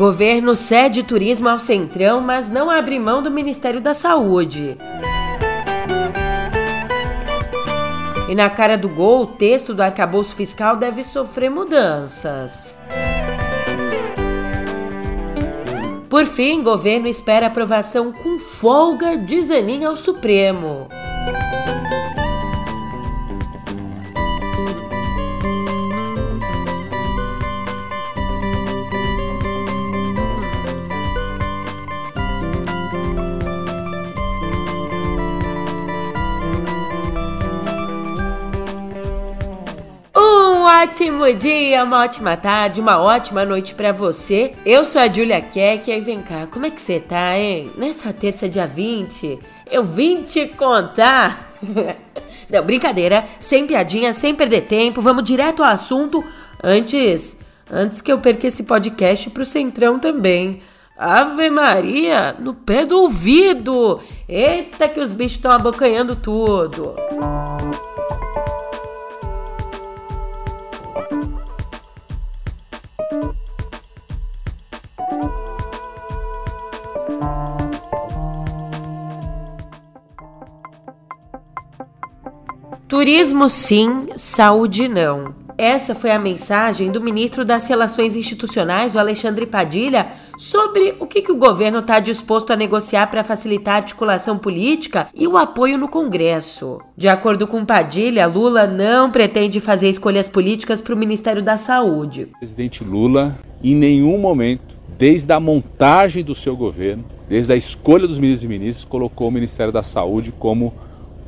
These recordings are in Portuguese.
Governo cede turismo ao Centrão, mas não abre mão do Ministério da Saúde. E na cara do gol, o texto do arcabouço fiscal deve sofrer mudanças. Por fim, governo espera aprovação com folga de Zanin ao Supremo. Ótimo dia, uma ótima tarde, uma ótima noite para você. Eu sou a Julia Keck e vem cá, como é que você tá, hein? Nessa terça, dia 20, eu vim te contar. Não, brincadeira, sem piadinha, sem perder tempo, vamos direto ao assunto antes, antes que eu perca esse podcast pro Centrão também. Ave Maria, no pé do ouvido! Eita que os bichos estão abocanhando tudo! Turismo sim, saúde não. Essa foi a mensagem do ministro das Relações Institucionais, o Alexandre Padilha, sobre o que, que o governo está disposto a negociar para facilitar a articulação política e o apoio no Congresso. De acordo com Padilha, Lula não pretende fazer escolhas políticas para o Ministério da Saúde. O presidente Lula, em nenhum momento, desde a montagem do seu governo, desde a escolha dos ministros e ministros, colocou o Ministério da Saúde como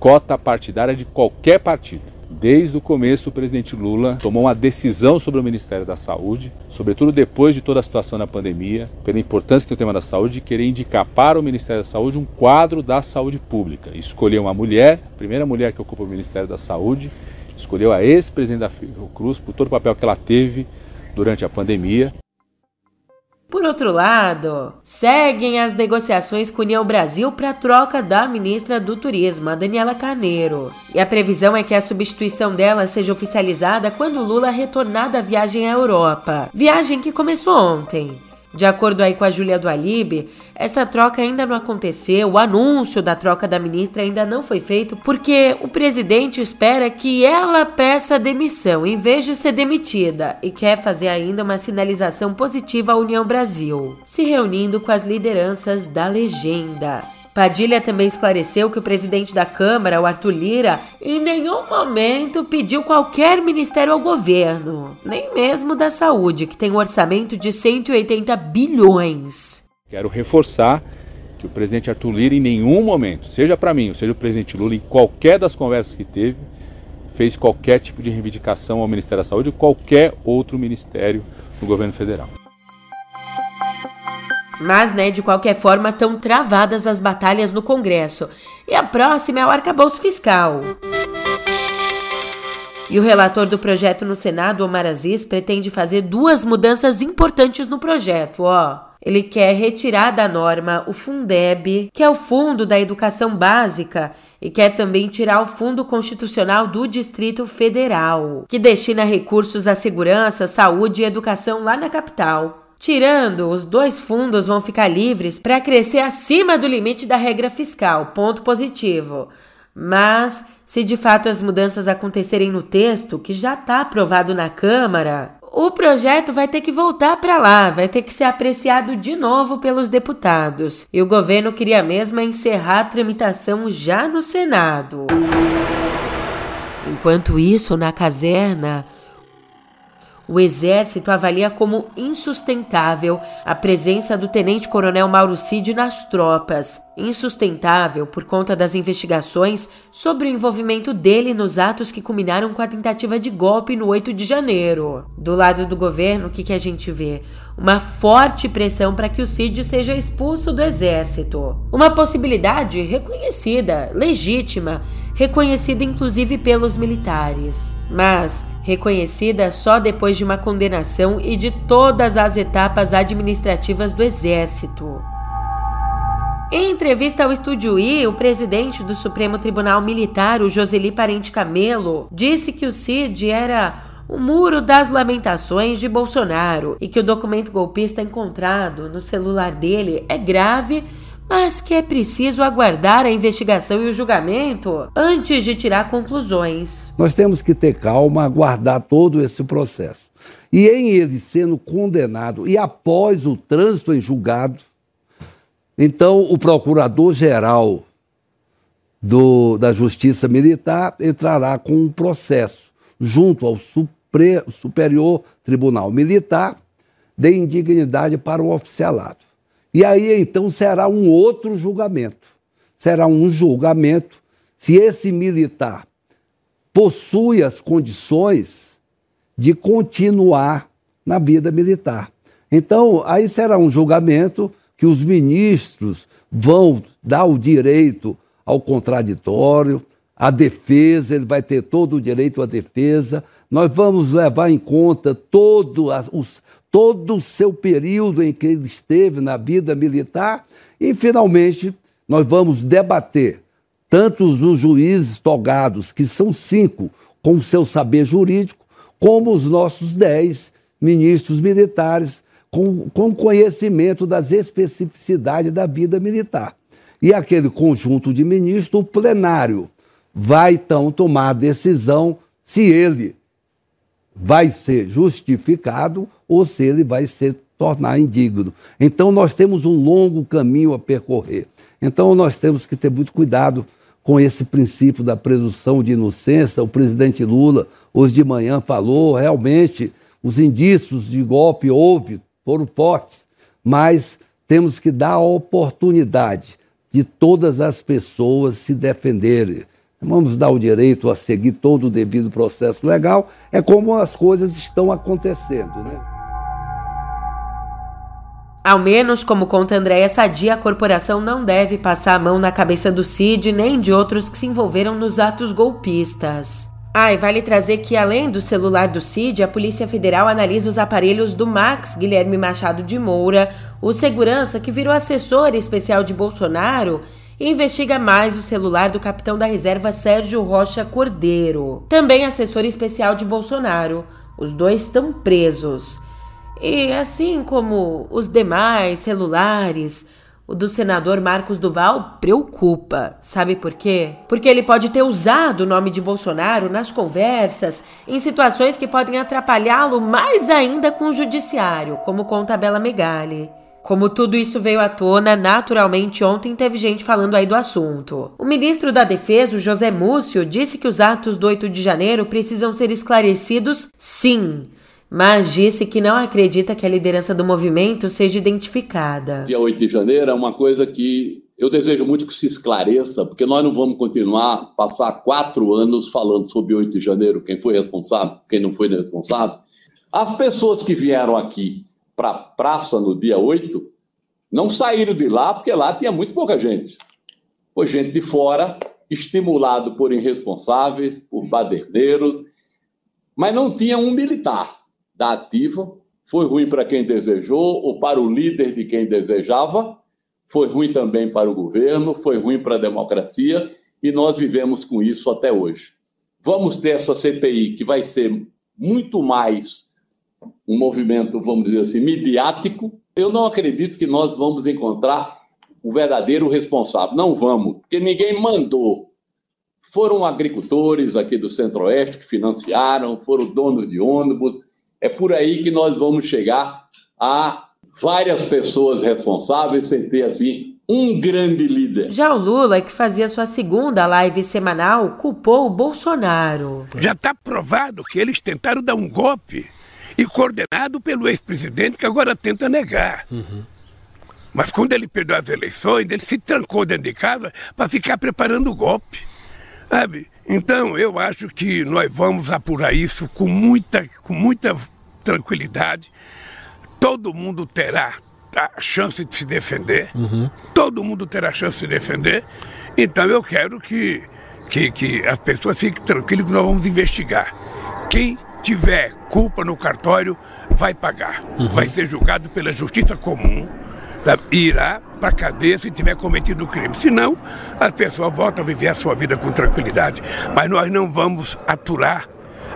cota partidária de qualquer partido. Desde o começo, o presidente Lula tomou uma decisão sobre o Ministério da Saúde, sobretudo depois de toda a situação na pandemia, pela importância que tem o tema da saúde, de querer indicar para o Ministério da Saúde um quadro da saúde pública. Escolheu uma mulher, a primeira mulher que ocupa o Ministério da Saúde, escolheu a ex-presidente da Fiocruz por todo o papel que ela teve durante a pandemia. Por outro lado, seguem as negociações com União Brasil para troca da ministra do Turismo, Daniela Carneiro. E a previsão é que a substituição dela seja oficializada quando Lula retornar da viagem à Europa. Viagem que começou ontem. De acordo aí com a Júlia do Alibe, essa troca ainda não aconteceu, o anúncio da troca da ministra ainda não foi feito porque o presidente espera que ela peça demissão em vez de ser demitida e quer fazer ainda uma sinalização positiva à União Brasil, se reunindo com as lideranças da legenda. Padilha também esclareceu que o presidente da Câmara, o Arthur Lira, em nenhum momento pediu qualquer ministério ao governo, nem mesmo da saúde, que tem um orçamento de 180 bilhões. Quero reforçar que o presidente Arthur Lira, em nenhum momento, seja para mim, ou seja o presidente Lula, em qualquer das conversas que teve, fez qualquer tipo de reivindicação ao Ministério da Saúde ou qualquer outro ministério no governo federal. Mas, né, de qualquer forma, estão travadas as batalhas no Congresso. E a próxima é o arcabouço fiscal. E o relator do projeto no Senado, Omar Aziz, pretende fazer duas mudanças importantes no projeto, ó. Ele quer retirar da norma o Fundeb, que é o Fundo da Educação Básica, e quer também tirar o Fundo Constitucional do Distrito Federal, que destina recursos à segurança, saúde e educação lá na capital. Tirando, os dois fundos vão ficar livres para crescer acima do limite da regra fiscal, ponto positivo. Mas, se de fato as mudanças acontecerem no texto, que já está aprovado na Câmara, o projeto vai ter que voltar para lá, vai ter que ser apreciado de novo pelos deputados. E o governo queria mesmo encerrar a tramitação já no Senado. Enquanto isso, na caserna, o Exército avalia como insustentável a presença do tenente-coronel Mauro Cid nas tropas. Insustentável por conta das investigações sobre o envolvimento dele nos atos que culminaram com a tentativa de golpe no 8 de janeiro. Do lado do governo, o que, que a gente vê? Uma forte pressão para que o Cid seja expulso do Exército. Uma possibilidade reconhecida, legítima reconhecida inclusive pelos militares, mas reconhecida só depois de uma condenação e de todas as etapas administrativas do Exército. Em entrevista ao Estúdio I, o presidente do Supremo Tribunal Militar, o Joseli Parente Camelo, disse que o Cid era o Muro das Lamentações de Bolsonaro e que o documento golpista encontrado no celular dele é grave, mas que é preciso aguardar a investigação e o julgamento antes de tirar conclusões. Nós temos que ter calma, aguardar todo esse processo. E em ele sendo condenado e após o trânsito em julgado, então o procurador-geral da Justiça Militar entrará com um processo junto ao Supre, Superior Tribunal Militar de indignidade para o oficialado. E aí então será um outro julgamento. Será um julgamento se esse militar possui as condições de continuar na vida militar. Então, aí será um julgamento que os ministros vão dar o direito ao contraditório, à defesa, ele vai ter todo o direito à defesa. Nós vamos levar em conta todo, os, todo o seu período em que ele esteve na vida militar e, finalmente, nós vamos debater tanto os juízes togados, que são cinco, com o seu saber jurídico, como os nossos dez ministros militares, com, com conhecimento das especificidades da vida militar. E aquele conjunto de ministros, o plenário, vai então tomar a decisão se ele vai ser justificado ou se ele vai se tornar indigno. Então nós temos um longo caminho a percorrer. Então nós temos que ter muito cuidado com esse princípio da presunção de inocência. O presidente Lula hoje de manhã falou, realmente os indícios de golpe houve, foram fortes, mas temos que dar a oportunidade de todas as pessoas se defenderem. Vamos dar o direito a seguir todo o devido processo legal. É como as coisas estão acontecendo, né? Ao menos, como conta Andréa Sadia, a corporação não deve passar a mão na cabeça do Cid nem de outros que se envolveram nos atos golpistas. Ah, e vale trazer que, além do celular do Cid, a Polícia Federal analisa os aparelhos do Max Guilherme Machado de Moura, o segurança que virou assessor especial de Bolsonaro, e investiga mais o celular do capitão da reserva Sérgio Rocha Cordeiro, também assessor especial de Bolsonaro. Os dois estão presos. E assim como os demais celulares, o do senador Marcos Duval preocupa. Sabe por quê? Porque ele pode ter usado o nome de Bolsonaro nas conversas em situações que podem atrapalhá-lo mais ainda com o judiciário, como conta a Bela Megali. Como tudo isso veio à tona, naturalmente ontem teve gente falando aí do assunto. O ministro da Defesa, José Múcio, disse que os atos do 8 de janeiro precisam ser esclarecidos, sim mas disse que não acredita que a liderança do movimento seja identificada. Dia 8 de janeiro é uma coisa que eu desejo muito que se esclareça, porque nós não vamos continuar passar quatro anos falando sobre 8 de janeiro, quem foi responsável, quem não foi responsável. As pessoas que vieram aqui para a praça no dia 8 não saíram de lá porque lá tinha muito pouca gente. Foi gente de fora, estimulado por irresponsáveis, por baderneiros, mas não tinha um militar da ativa. Foi ruim para quem desejou ou para o líder de quem desejava. Foi ruim também para o governo, foi ruim para a democracia e nós vivemos com isso até hoje. Vamos ter essa CPI que vai ser muito mais um movimento, vamos dizer assim, midiático. Eu não acredito que nós vamos encontrar o verdadeiro responsável. Não vamos, porque ninguém mandou. Foram agricultores aqui do Centro-Oeste que financiaram, foram donos de ônibus, é por aí que nós vamos chegar a várias pessoas responsáveis sem ter assim um grande líder. Já o Lula, que fazia sua segunda live semanal, culpou o Bolsonaro. Já está provado que eles tentaram dar um golpe e coordenado pelo ex-presidente que agora tenta negar. Uhum. Mas quando ele perdeu as eleições, ele se trancou dentro de casa para ficar preparando o golpe. Sabe? Então eu acho que nós vamos apurar isso com muita, com muita tranquilidade. Todo mundo terá a chance de se defender. Uhum. Todo mundo terá a chance de se defender. Então eu quero que, que, que as pessoas fiquem tranquilas que nós vamos investigar. Quem tiver culpa no cartório vai pagar. Uhum. Vai ser julgado pela justiça comum. Tá? Irá para a cadeia se tiver cometido o crime. Senão, as pessoas voltam a viver a sua vida com tranquilidade. Mas nós não vamos aturar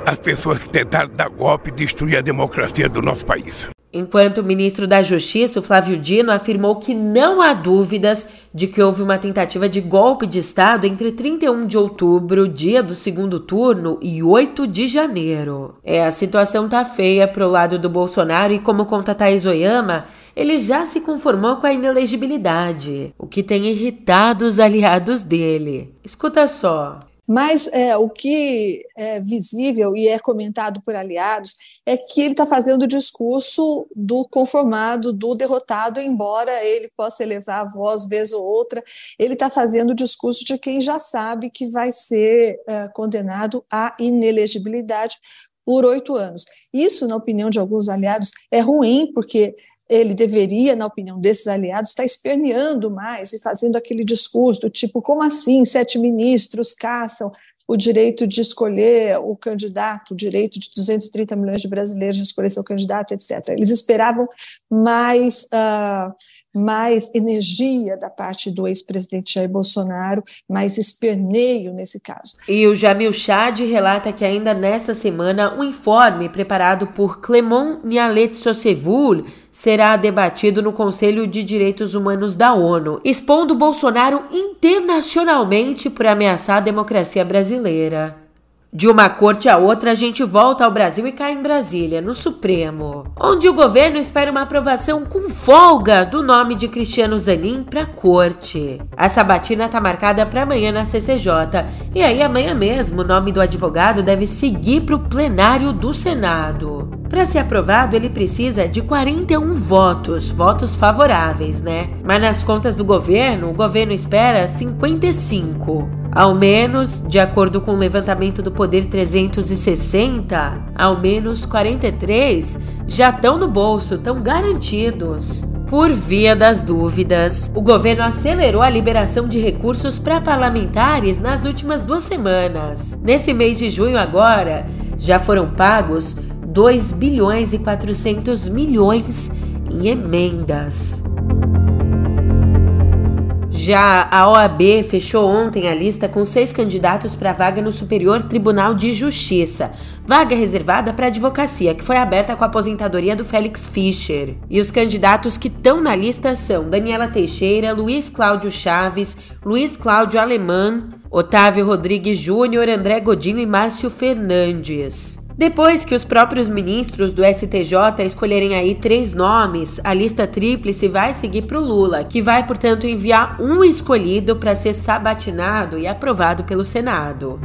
as pessoas que tentaram dar golpe e destruir a democracia do nosso país. Enquanto o ministro da Justiça, Flávio Dino, afirmou que não há dúvidas de que houve uma tentativa de golpe de Estado entre 31 de outubro, dia do segundo turno, e 8 de janeiro. É, a situação tá feia pro lado do Bolsonaro e, como conta Thaís Oyama, ele já se conformou com a inelegibilidade, o que tem irritado os aliados dele. Escuta só. Mas é, o que é visível e é comentado por aliados é que ele está fazendo o discurso do conformado, do derrotado, embora ele possa elevar a voz vez ou outra, ele está fazendo o discurso de quem já sabe que vai ser é, condenado à inelegibilidade por oito anos. Isso, na opinião de alguns aliados, é ruim, porque ele deveria, na opinião desses aliados, estar esperneando mais e fazendo aquele discurso do tipo: como assim sete ministros caçam o direito de escolher o candidato, o direito de 230 milhões de brasileiros de escolher seu candidato, etc. Eles esperavam mais. Uh, mais energia da parte do ex-presidente Jair Bolsonaro, mais esperneio nesse caso. E o Jamil Chad relata que ainda nessa semana um informe preparado por Clemon Nialet Sossevul será debatido no Conselho de Direitos Humanos da ONU, expondo Bolsonaro internacionalmente por ameaçar a democracia brasileira. De uma corte a outra, a gente volta ao Brasil e cai em Brasília, no Supremo, onde o governo espera uma aprovação com folga do nome de Cristiano Zanin para a corte. A sabatina está marcada para amanhã na CCJ, e aí amanhã mesmo o nome do advogado deve seguir para o plenário do Senado. Para ser aprovado, ele precisa de 41 votos, votos favoráveis, né? Mas nas contas do governo, o governo espera 55. Ao menos, de acordo com o levantamento do Poder 360, ao menos 43 já estão no bolso, estão garantidos. Por via das dúvidas, o governo acelerou a liberação de recursos para parlamentares nas últimas duas semanas. Nesse mês de junho, agora, já foram pagos 2 bilhões e 400 milhões em emendas. Já a OAB fechou ontem a lista com seis candidatos para vaga no Superior Tribunal de Justiça, vaga reservada para advocacia, que foi aberta com a aposentadoria do Félix Fischer. E os candidatos que estão na lista são Daniela Teixeira, Luiz Cláudio Chaves, Luiz Cláudio Alemã, Otávio Rodrigues Júnior, André Godinho e Márcio Fernandes. Depois que os próprios ministros do STJ escolherem aí três nomes, a lista tríplice vai seguir para o Lula, que vai, portanto, enviar um escolhido para ser sabatinado e aprovado pelo Senado.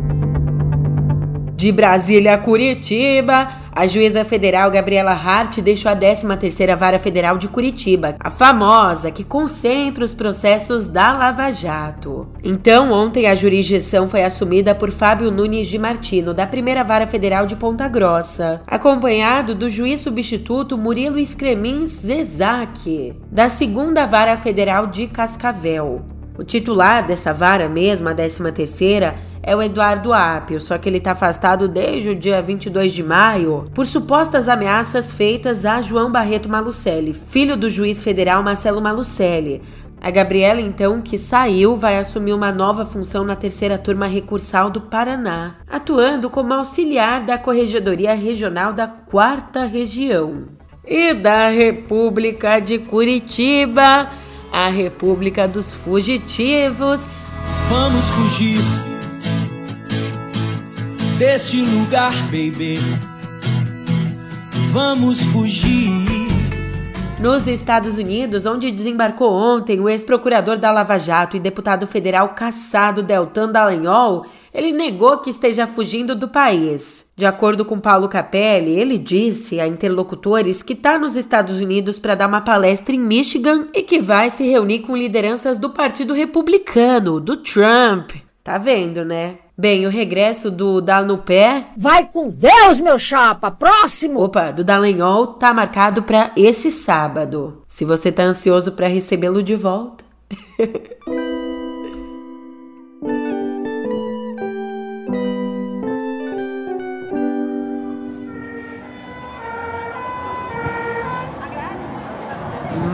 De Brasília a Curitiba, a juíza federal Gabriela Hart deixou a 13ª Vara Federal de Curitiba, a famosa que concentra os processos da Lava Jato. Então, ontem a jurisdição foi assumida por Fábio Nunes de Martino, da Primeira Vara Federal de Ponta Grossa, acompanhado do juiz substituto Murilo Scremins Zezac, da Segunda Vara Federal de Cascavel. O titular dessa vara mesma, a 13ª, é o Eduardo Apio, só que ele está afastado desde o dia 22 de maio por supostas ameaças feitas a João Barreto Malucelli, filho do juiz federal Marcelo Malucelli. A Gabriela, então, que saiu, vai assumir uma nova função na terceira turma recursal do Paraná, atuando como auxiliar da Corregedoria Regional da Quarta Região. E da República de Curitiba, a República dos Fugitivos. Vamos fugir deste lugar, baby. Vamos fugir. Nos Estados Unidos, onde desembarcou ontem o ex-procurador da Lava Jato e deputado federal caçado Deltan Dallagnol, ele negou que esteja fugindo do país. De acordo com Paulo Capelli, ele disse a interlocutores que está nos Estados Unidos para dar uma palestra em Michigan e que vai se reunir com lideranças do Partido Republicano, do Trump. Tá vendo, né? Bem, o regresso do Dá no Pé. Vai com Deus, meu chapa! Próximo! Opa, do Dallagnol tá marcado para esse sábado. Se você tá ansioso para recebê-lo de volta.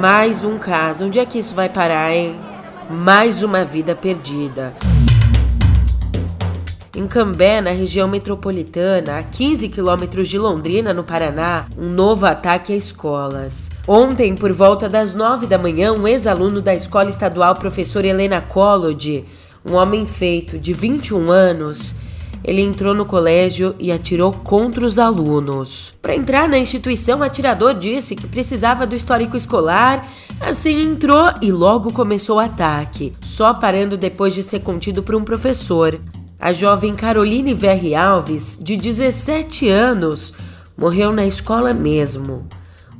Mais um caso. Onde é que isso vai parar, hein? Mais uma vida perdida. Em Cambé, na região metropolitana, a 15 quilômetros de Londrina, no Paraná, um novo ataque a escolas. Ontem, por volta das 9 da manhã, um ex-aluno da escola estadual professor Helena Collodi, um homem feito de 21 anos, ele entrou no colégio e atirou contra os alunos. Para entrar na instituição, o atirador disse que precisava do histórico escolar, assim entrou e logo começou o ataque, só parando depois de ser contido por um professor. A jovem Caroline Verri Alves, de 17 anos, morreu na escola mesmo.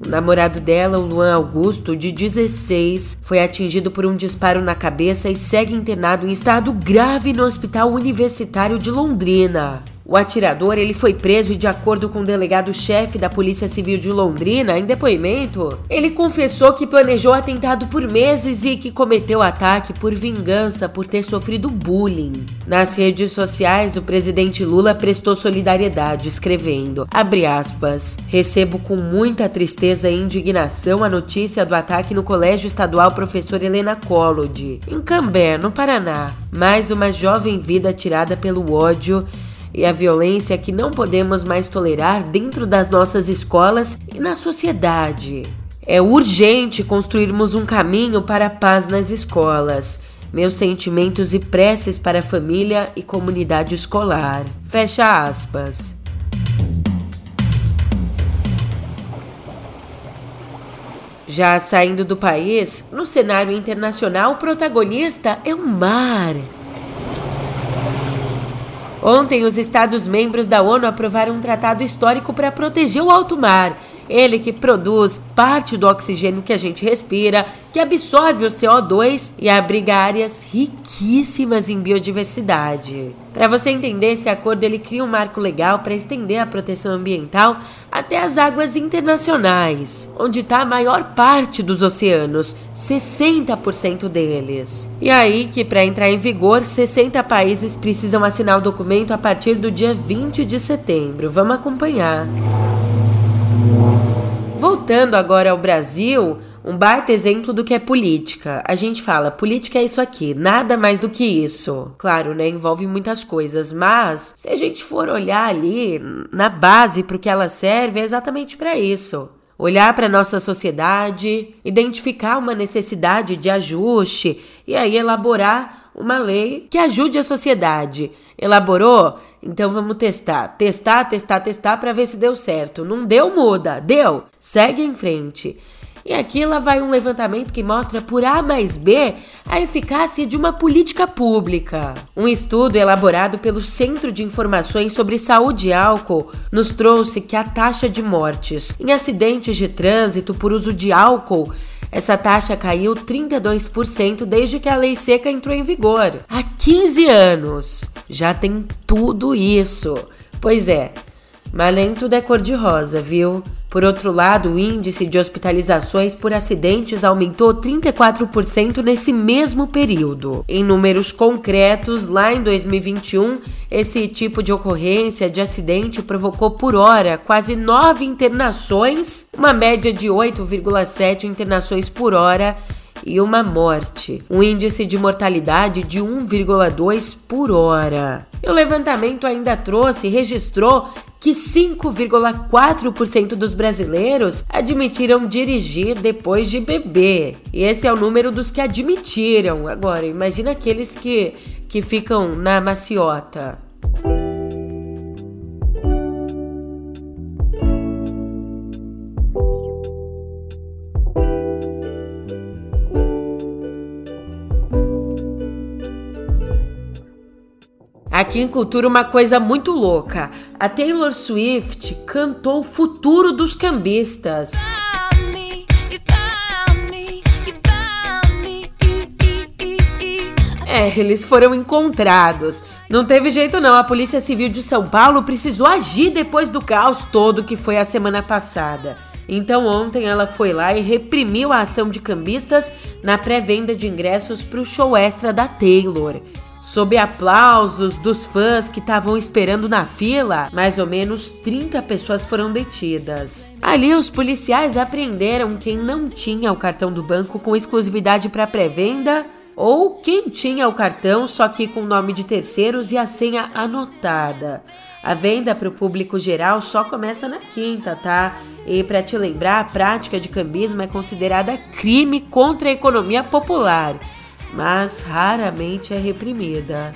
O namorado dela, o Luan Augusto, de 16, foi atingido por um disparo na cabeça e segue internado em estado grave no Hospital Universitário de Londrina. O atirador ele foi preso e, de acordo com o delegado-chefe da Polícia Civil de Londrina, em depoimento, ele confessou que planejou atentado por meses e que cometeu o ataque por vingança por ter sofrido bullying. Nas redes sociais, o presidente Lula prestou solidariedade, escrevendo, aspas, recebo com muita tristeza e indignação a notícia do ataque no Colégio Estadual Professor Helena Collodi, em Cambé, no Paraná. Mais uma jovem vida tirada pelo ódio e a violência que não podemos mais tolerar dentro das nossas escolas e na sociedade. É urgente construirmos um caminho para a paz nas escolas. Meus sentimentos e preces para a família e comunidade escolar. Fecha aspas. Já saindo do país, no cenário internacional, o protagonista é o mar. Ontem, os Estados-membros da ONU aprovaram um tratado histórico para proteger o alto mar. Ele que produz parte do oxigênio que a gente respira, que absorve o CO2 e abriga áreas riquíssimas em biodiversidade. Para você entender esse acordo, ele cria um marco legal para estender a proteção ambiental até as águas internacionais, onde está a maior parte dos oceanos, 60% deles. E aí que para entrar em vigor, 60 países precisam assinar o documento a partir do dia 20 de setembro. Vamos acompanhar. Voltando agora ao Brasil, um baita exemplo do que é política. A gente fala, política é isso aqui, nada mais do que isso. Claro, né? Envolve muitas coisas, mas se a gente for olhar ali na base para o que ela serve, é exatamente para isso. Olhar para nossa sociedade, identificar uma necessidade de ajuste e aí elaborar uma lei que ajude a sociedade. Elaborou? Então vamos testar. Testar, testar, testar para ver se deu certo. Não deu, muda. Deu. Segue em frente. E aqui lá vai um levantamento que mostra por A mais B a eficácia de uma política pública. Um estudo elaborado pelo Centro de Informações sobre Saúde e Álcool nos trouxe que a taxa de mortes em acidentes de trânsito por uso de álcool essa taxa caiu 32% desde que a lei seca entrou em vigor. Há 15 anos. Já tem tudo isso. Pois é, mas nem tudo é cor-de-rosa, viu? Por outro lado, o índice de hospitalizações por acidentes aumentou 34% nesse mesmo período. Em números concretos, lá em 2021, esse tipo de ocorrência de acidente provocou por hora quase 9 internações, uma média de 8,7 internações por hora e uma morte, um índice de mortalidade de 1,2 por hora. E o levantamento ainda trouxe e registrou que 5,4% dos brasileiros admitiram dirigir depois de beber. E esse é o número dos que admitiram. Agora, imagina aqueles que, que ficam na maciota. Aqui em Cultura, uma coisa muito louca. A Taylor Swift cantou o futuro dos cambistas. É, eles foram encontrados. Não teve jeito não, a Polícia Civil de São Paulo precisou agir depois do caos todo que foi a semana passada. Então ontem ela foi lá e reprimiu a ação de cambistas na pré-venda de ingressos para o show extra da Taylor. Sob aplausos dos fãs que estavam esperando na fila, mais ou menos 30 pessoas foram detidas. Ali, os policiais apreenderam quem não tinha o cartão do banco com exclusividade para pré-venda ou quem tinha o cartão só que com nome de terceiros e a senha anotada. A venda para o público geral só começa na quinta, tá? E para te lembrar, a prática de cambismo é considerada crime contra a economia popular, mas raramente é reprimida.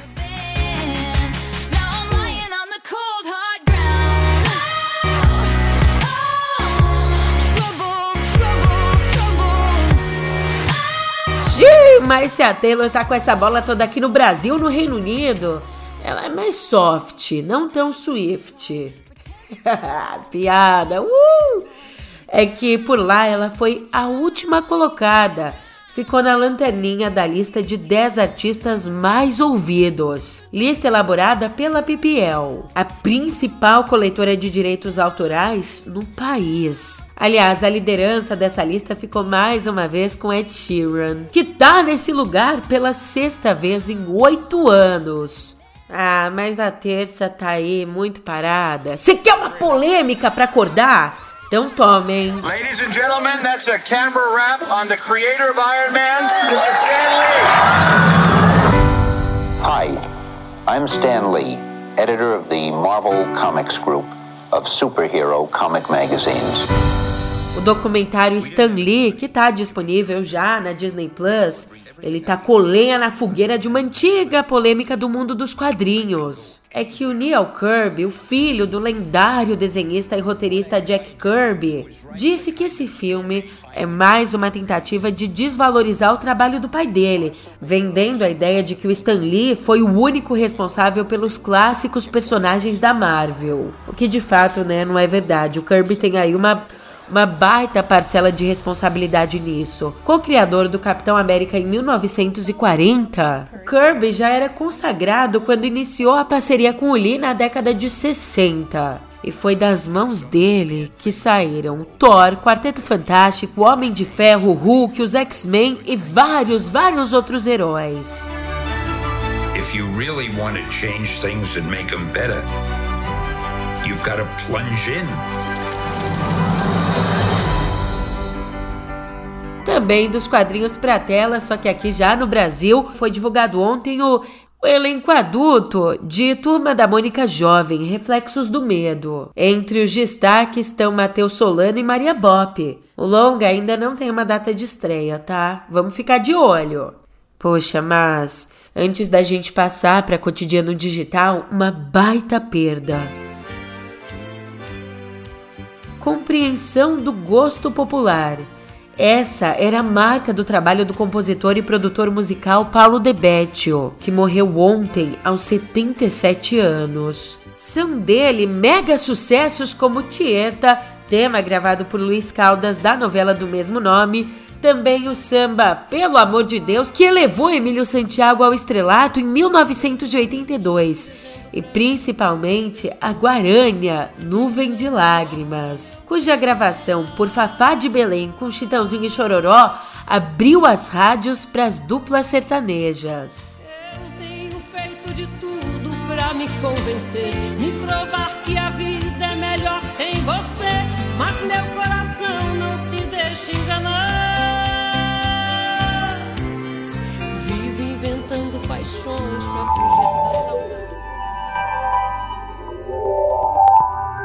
Mas se a Taylor tá com essa bola toda aqui no Brasil, no Reino Unido, ela é mais soft, não tão swift. Piada, uh! É que por lá ela foi a última colocada ficou na lanterninha da lista de 10 artistas mais ouvidos. Lista elaborada pela PPL, a principal coletora de direitos autorais no país. Aliás, a liderança dessa lista ficou mais uma vez com Ed Sheeran, que tá nesse lugar pela sexta vez em oito anos. Ah, mas a terça tá aí muito parada. Você quer uma polêmica para acordar? Então tomem. Ladies and gentlemen, that's a camera wrap on the creator of Iron Man, Mr. Stan Lee. Hi, I'm Stan Lee, editor of the Marvel Comics Group of superhero comic magazines. O documentário Stan Lee, que está disponível já na Disney Plus, ele tacou lenha na fogueira de uma antiga polêmica do mundo dos quadrinhos. É que o Neil Kirby, o filho do lendário desenhista e roteirista Jack Kirby, disse que esse filme é mais uma tentativa de desvalorizar o trabalho do pai dele, vendendo a ideia de que o Stan Lee foi o único responsável pelos clássicos personagens da Marvel. O que de fato, né, não é verdade. O Kirby tem aí uma uma baita parcela de responsabilidade nisso. Co-criador do Capitão América em 1940, Kirby já era consagrado quando iniciou a parceria com o Lee na década de 60. E foi das mãos dele que saíram Thor, Quarteto Fantástico, Homem de Ferro, Hulk, os X-Men e vários, vários outros heróis. If you really want to change things and make them better, you've got to plunge in. Também dos quadrinhos para tela, só que aqui já no Brasil foi divulgado ontem o, o elenco adulto de Turma da Mônica Jovem, Reflexos do Medo. Entre os destaques estão Matheus Solano e Maria Bop. O longa ainda não tem uma data de estreia, tá? Vamos ficar de olho. Poxa, mas antes da gente passar para cotidiano digital, uma baita perda. Compreensão do gosto popular. Essa era a marca do trabalho do compositor e produtor musical Paulo De Beccio, que morreu ontem aos 77 anos. São dele mega sucessos como Tieta, tema gravado por Luiz Caldas da novela do mesmo nome, também o samba Pelo Amor de Deus, que elevou Emílio Santiago ao estrelato em 1982 e principalmente a Guarânia, Nuvem de Lágrimas, cuja gravação por Fafá de Belém com Chitãozinho e Chororó abriu as rádios para as duplas sertanejas. Eu tenho feito de tudo para me convencer, me provar que a vida é melhor sem você, mas meu coração paixões para fugir da saudade.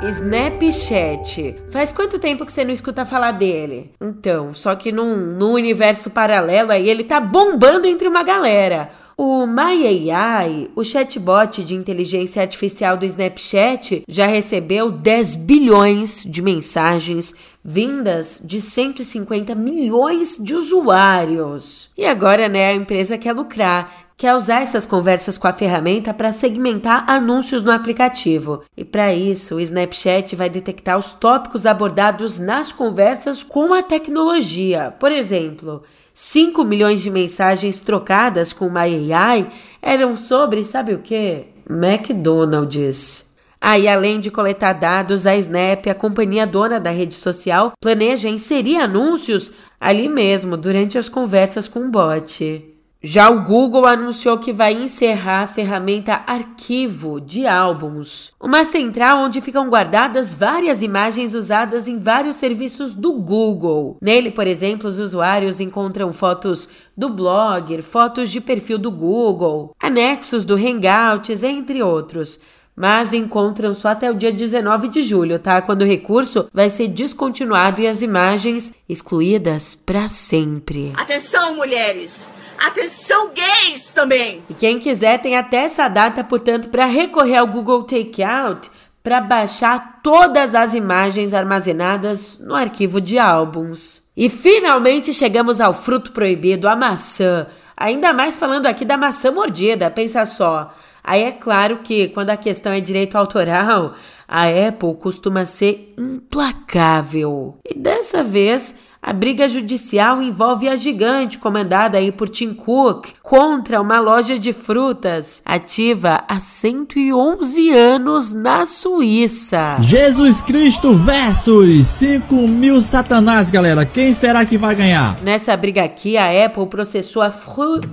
Snapchat. Faz quanto tempo que você não escuta falar dele? Então, só que num, num universo paralelo aí ele tá bombando entre uma galera. O MyAI, o chatbot de inteligência artificial do Snapchat, já recebeu 10 bilhões de mensagens vindas de 150 milhões de usuários. E agora, né, a empresa quer lucrar quer usar essas conversas com a ferramenta para segmentar anúncios no aplicativo. E para isso, o Snapchat vai detectar os tópicos abordados nas conversas com a tecnologia. Por exemplo, 5 milhões de mensagens trocadas com uma AI eram sobre, sabe o que? McDonald's. Aí, ah, além de coletar dados, a Snap, a companhia dona da rede social, planeja inserir anúncios ali mesmo, durante as conversas com o bot. Já o Google anunciou que vai encerrar a ferramenta Arquivo de álbuns, uma central onde ficam guardadas várias imagens usadas em vários serviços do Google. Nele, por exemplo, os usuários encontram fotos do blogger, fotos de perfil do Google, anexos do Hangouts, entre outros mas encontram só até o dia 19 de julho, tá? Quando o recurso vai ser descontinuado e as imagens excluídas para sempre. Atenção, mulheres! Atenção, gays também! E quem quiser tem até essa data, portanto, para recorrer ao Google Takeout para baixar todas as imagens armazenadas no arquivo de álbuns. E finalmente chegamos ao fruto proibido, a maçã. Ainda mais falando aqui da maçã mordida, pensa só. Aí é claro que quando a questão é direito autoral, a Apple costuma ser implacável. E dessa vez, a briga judicial envolve a gigante comandada aí por Tim Cook contra uma loja de frutas ativa há 111 anos na Suíça. Jesus Cristo versus 5 mil satanás, galera. Quem será que vai ganhar? Nessa briga aqui, a Apple processou a Fruit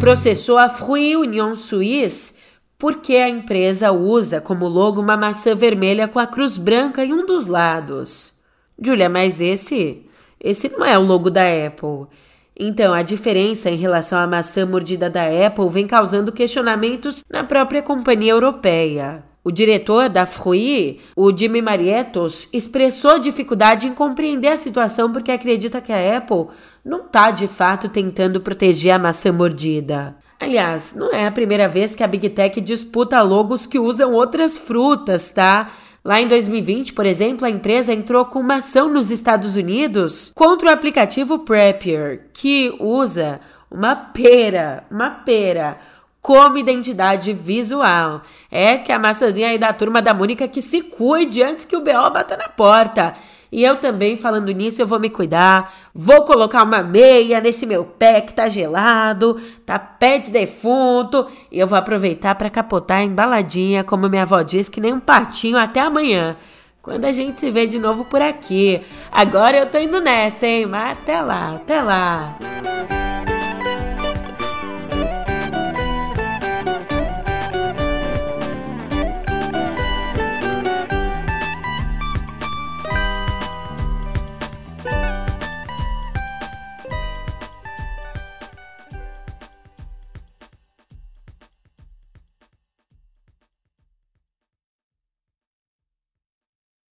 processou a Fruit Union Suisse porque a empresa usa como logo uma maçã vermelha com a cruz branca em um dos lados. Julia, mas esse, esse não é o logo da Apple. Então, a diferença em relação à maçã mordida da Apple vem causando questionamentos na própria companhia europeia. O diretor da Fruit, o Jimmy Marietos, expressou dificuldade em compreender a situação porque acredita que a Apple não está de fato tentando proteger a maçã mordida. Aliás, não é a primeira vez que a Big Tech disputa logos que usam outras frutas, tá? Lá em 2020, por exemplo, a empresa entrou com uma ação nos Estados Unidos contra o aplicativo Prepper, que usa uma pera, uma pera, como identidade visual. É que a maçãzinha aí da turma da Mônica que se cuide antes que o BO bata na porta. E eu também, falando nisso, eu vou me cuidar. Vou colocar uma meia nesse meu pé que tá gelado, tá pé de defunto. E eu vou aproveitar para capotar embaladinha, como minha avó diz, que nem um patinho até amanhã. Quando a gente se vê de novo por aqui. Agora eu tô indo nessa, hein? Mas até lá, até lá.